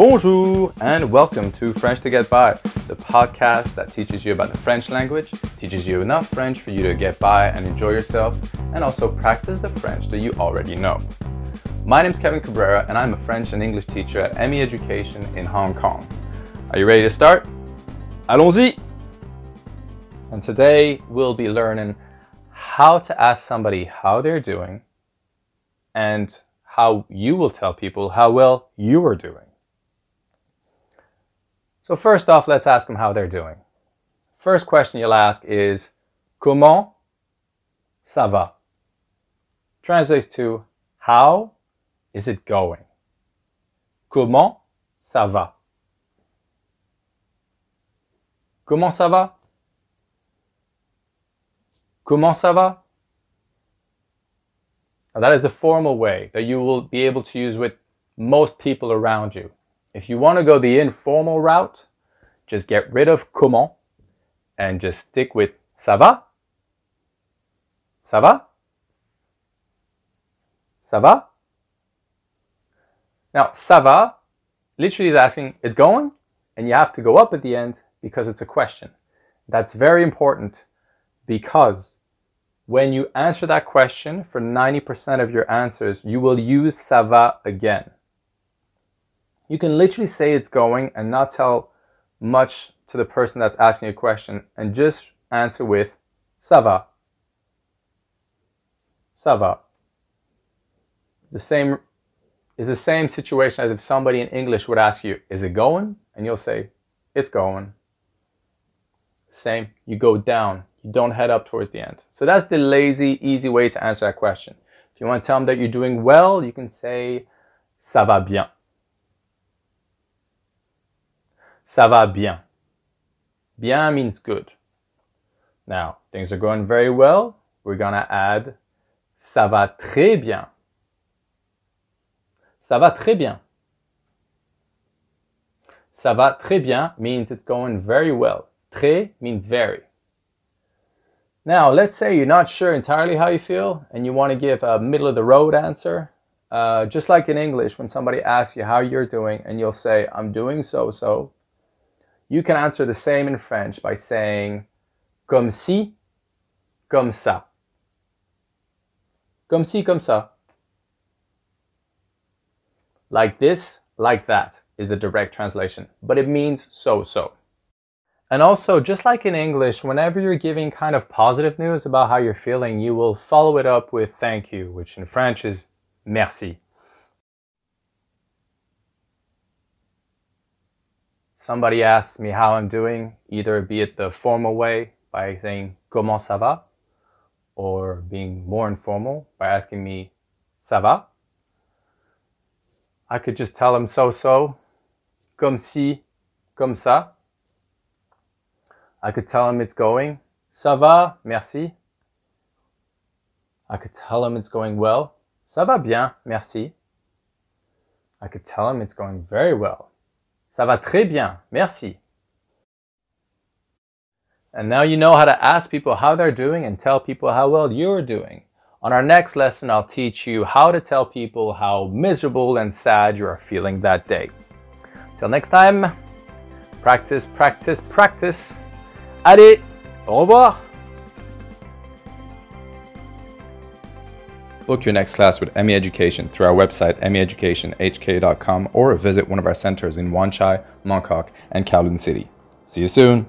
Bonjour and welcome to French to Get By, the podcast that teaches you about the French language, teaches you enough French for you to get by and enjoy yourself, and also practice the French that you already know. My name is Kevin Cabrera and I'm a French and English teacher at ME Education in Hong Kong. Are you ready to start? Allons-y! And today we'll be learning how to ask somebody how they're doing and how you will tell people how well you are doing. So, first off, let's ask them how they're doing. First question you'll ask is Comment ça va? Translates to How is it going? Comment ça va? Comment ça va? Comment ça va? Now that is the formal way that you will be able to use with most people around you. If you want to go the informal route, just get rid of comment and just stick with ça va? Ça va? Ça va? Now, ça va literally is asking, it's going, and you have to go up at the end because it's a question. That's very important because when you answer that question for 90% of your answers, you will use ça va again. You can literally say it's going and not tell much to the person that's asking a question and just answer with ça va. Ça va. The same is the same situation as if somebody in English would ask you, is it going? And you'll say, it's going. Same, you go down, you don't head up towards the end. So that's the lazy, easy way to answer that question. If you want to tell them that you're doing well, you can say, ça va bien. Ça va bien. Bien means good. Now, things are going very well. We're going to add ça va très bien. Ça va très bien. Ça va très bien means it's going very well. Très means very. Now, let's say you're not sure entirely how you feel and you want to give a middle of the road answer. Uh, just like in English, when somebody asks you how you're doing and you'll say, I'm doing so so, you can answer the same in French by saying, comme si, comme ça. Comme si, comme ça. Like this, like that is the direct translation, but it means so so. And also, just like in English, whenever you're giving kind of positive news about how you're feeling, you will follow it up with thank you, which in French is merci. Somebody asks me how I'm doing, either be it the formal way by saying comment ça va, or being more informal by asking me ça va. I could just tell them so so, comme si, comme ça. I could tell him it's going. Ça va, merci. I could tell him it's going well. Ça va bien, merci. I could tell him it's going very well. Ça va très bien, merci. And now you know how to ask people how they're doing and tell people how well you're doing. On our next lesson, I'll teach you how to tell people how miserable and sad you are feeling that day. Till next time, practice, practice, practice. Allez, au revoir. Book your next class with ME Education through our website, meeducationhk.com, or visit one of our centers in Wan Chai, Mongkok, and Kowloon City. See you soon.